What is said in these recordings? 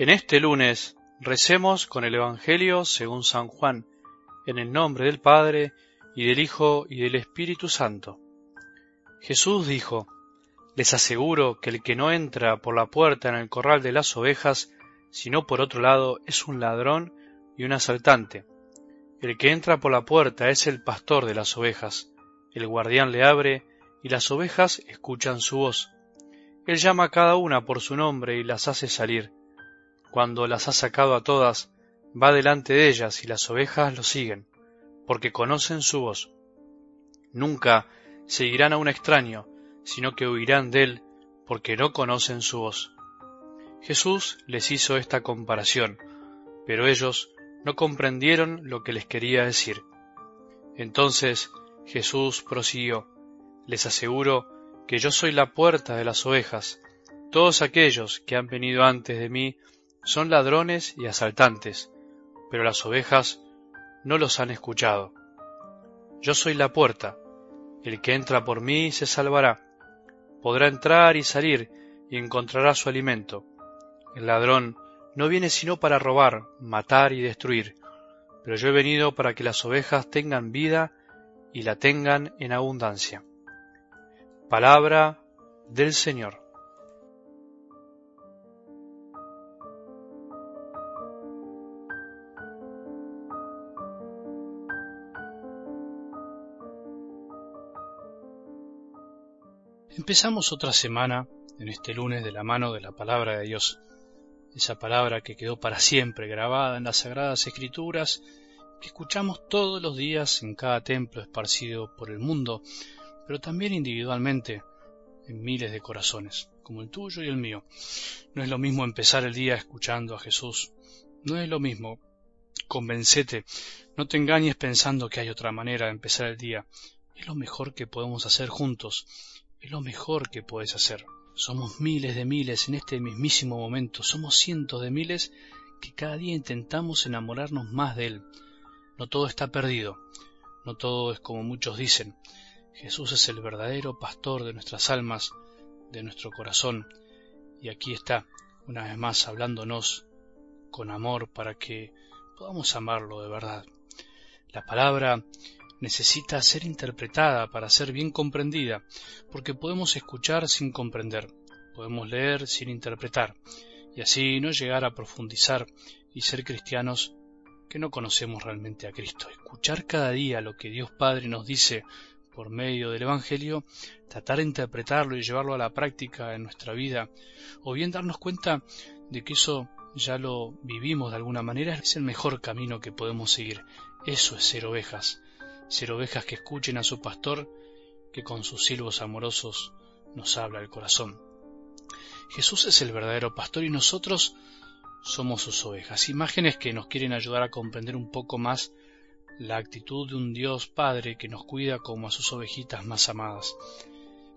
En este lunes recemos con el Evangelio según San Juan, en el nombre del Padre, y del Hijo, y del Espíritu Santo. Jesús dijo, Les aseguro que el que no entra por la puerta en el corral de las ovejas, sino por otro lado, es un ladrón y un asaltante. El que entra por la puerta es el pastor de las ovejas. El guardián le abre, y las ovejas escuchan su voz. Él llama a cada una por su nombre y las hace salir cuando las ha sacado a todas, va delante de ellas y las ovejas lo siguen, porque conocen su voz. Nunca seguirán a un extraño, sino que huirán de él, porque no conocen su voz. Jesús les hizo esta comparación, pero ellos no comprendieron lo que les quería decir. Entonces Jesús prosiguió, les aseguro que yo soy la puerta de las ovejas. Todos aquellos que han venido antes de mí son ladrones y asaltantes, pero las ovejas no los han escuchado. Yo soy la puerta, el que entra por mí se salvará, podrá entrar y salir y encontrará su alimento. El ladrón no viene sino para robar, matar y destruir, pero yo he venido para que las ovejas tengan vida y la tengan en abundancia. Palabra del Señor. Empezamos otra semana en este lunes de la mano de la palabra de Dios, esa palabra que quedó para siempre grabada en las sagradas escrituras, que escuchamos todos los días en cada templo esparcido por el mundo, pero también individualmente en miles de corazones, como el tuyo y el mío. No es lo mismo empezar el día escuchando a Jesús, no es lo mismo. Convencete, no te engañes pensando que hay otra manera de empezar el día. Es lo mejor que podemos hacer juntos es lo mejor que puedes hacer. Somos miles de miles en este mismísimo momento, somos cientos de miles que cada día intentamos enamorarnos más de Él. No todo está perdido, no todo es como muchos dicen. Jesús es el verdadero pastor de nuestras almas, de nuestro corazón, y aquí está, una vez más, hablándonos con amor para que podamos amarlo de verdad. La palabra necesita ser interpretada para ser bien comprendida, porque podemos escuchar sin comprender, podemos leer sin interpretar, y así no llegar a profundizar y ser cristianos que no conocemos realmente a Cristo. Escuchar cada día lo que Dios Padre nos dice por medio del Evangelio, tratar de interpretarlo y llevarlo a la práctica en nuestra vida, o bien darnos cuenta de que eso ya lo vivimos de alguna manera, es el mejor camino que podemos seguir. Eso es ser ovejas, ser ovejas que escuchen a su pastor, que con sus silbos amorosos nos habla el corazón. Jesús es el verdadero pastor y nosotros somos sus ovejas, imágenes que nos quieren ayudar a comprender un poco más la actitud de un Dios Padre que nos cuida como a sus ovejitas más amadas.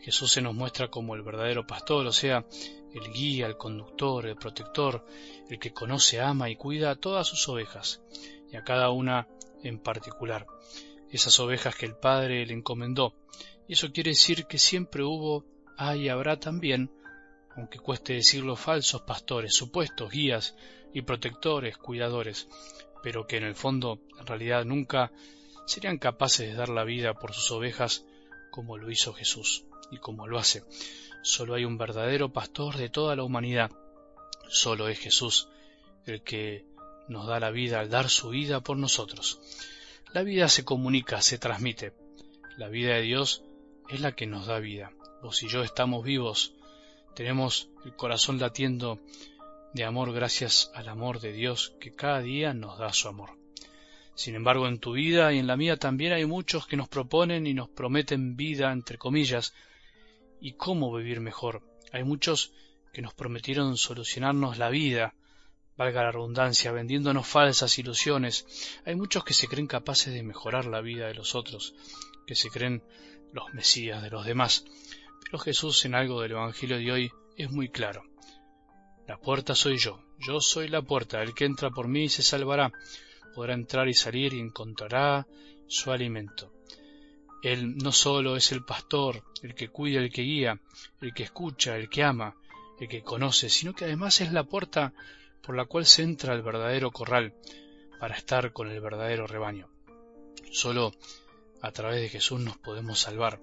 Jesús se nos muestra como el verdadero pastor, o sea, el guía, el conductor, el protector, el que conoce, ama y cuida a todas sus ovejas, y a cada una en particular esas ovejas que el Padre le encomendó. Y eso quiere decir que siempre hubo, hay y habrá también, aunque cueste decirlo, falsos pastores, supuestos guías y protectores, cuidadores, pero que en el fondo, en realidad, nunca serían capaces de dar la vida por sus ovejas como lo hizo Jesús y como lo hace. Solo hay un verdadero pastor de toda la humanidad. Solo es Jesús el que nos da la vida al dar su vida por nosotros. La vida se comunica, se transmite. La vida de Dios es la que nos da vida. Vos y yo estamos vivos, tenemos el corazón latiendo de amor gracias al amor de Dios que cada día nos da su amor. Sin embargo, en tu vida y en la mía también hay muchos que nos proponen y nos prometen vida, entre comillas, y cómo vivir mejor. Hay muchos que nos prometieron solucionarnos la vida, valga la redundancia, vendiéndonos falsas ilusiones. Hay muchos que se creen capaces de mejorar la vida de los otros, que se creen los mesías de los demás. Pero Jesús en algo del Evangelio de hoy es muy claro. La puerta soy yo, yo soy la puerta, el que entra por mí se salvará, podrá entrar y salir y encontrará su alimento. Él no solo es el pastor, el que cuida, el que guía, el que escucha, el que ama, el que conoce, sino que además es la puerta por la cual se entra al verdadero corral para estar con el verdadero rebaño. Solo a través de Jesús nos podemos salvar.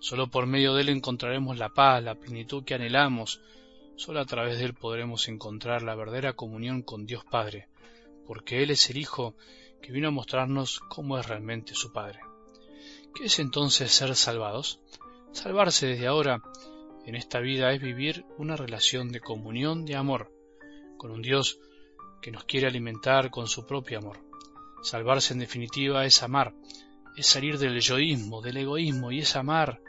Solo por medio de Él encontraremos la paz, la plenitud que anhelamos. Solo a través de Él podremos encontrar la verdadera comunión con Dios Padre, porque Él es el Hijo que vino a mostrarnos cómo es realmente su Padre. ¿Qué es entonces ser salvados? Salvarse desde ahora en esta vida es vivir una relación de comunión, de amor, con un Dios que nos quiere alimentar con su propio amor. Salvarse en definitiva es amar, es salir del yoísmo, del egoísmo y es amar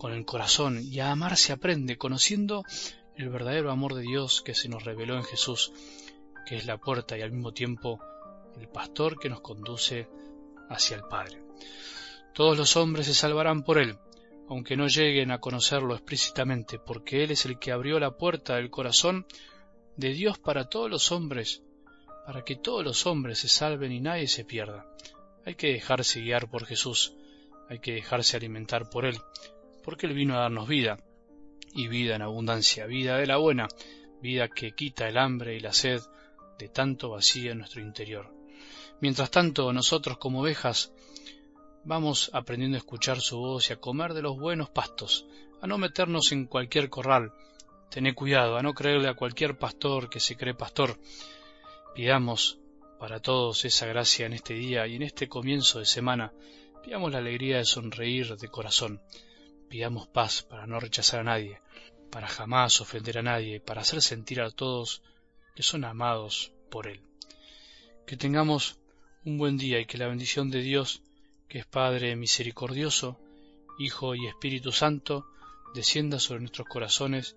con el corazón. Y a amar se aprende conociendo el verdadero amor de Dios que se nos reveló en Jesús, que es la puerta y al mismo tiempo el pastor que nos conduce hacia el Padre. Todos los hombres se salvarán por Él, aunque no lleguen a conocerlo explícitamente, porque Él es el que abrió la puerta del corazón de Dios para todos los hombres, para que todos los hombres se salven y nadie se pierda. Hay que dejarse guiar por Jesús, hay que dejarse alimentar por Él, porque Él vino a darnos vida, y vida en abundancia, vida de la buena, vida que quita el hambre y la sed de tanto vacío en nuestro interior. Mientras tanto, nosotros como ovejas vamos aprendiendo a escuchar su voz y a comer de los buenos pastos, a no meternos en cualquier corral, tener cuidado, a no creerle a cualquier pastor que se cree pastor. Pidamos para todos esa gracia en este día y en este comienzo de semana. Pidamos la alegría de sonreír de corazón. Pidamos paz para no rechazar a nadie, para jamás ofender a nadie, para hacer sentir a todos que son amados por Él. Que tengamos un buen día y que la bendición de Dios, que es Padre misericordioso, Hijo y Espíritu Santo, descienda sobre nuestros corazones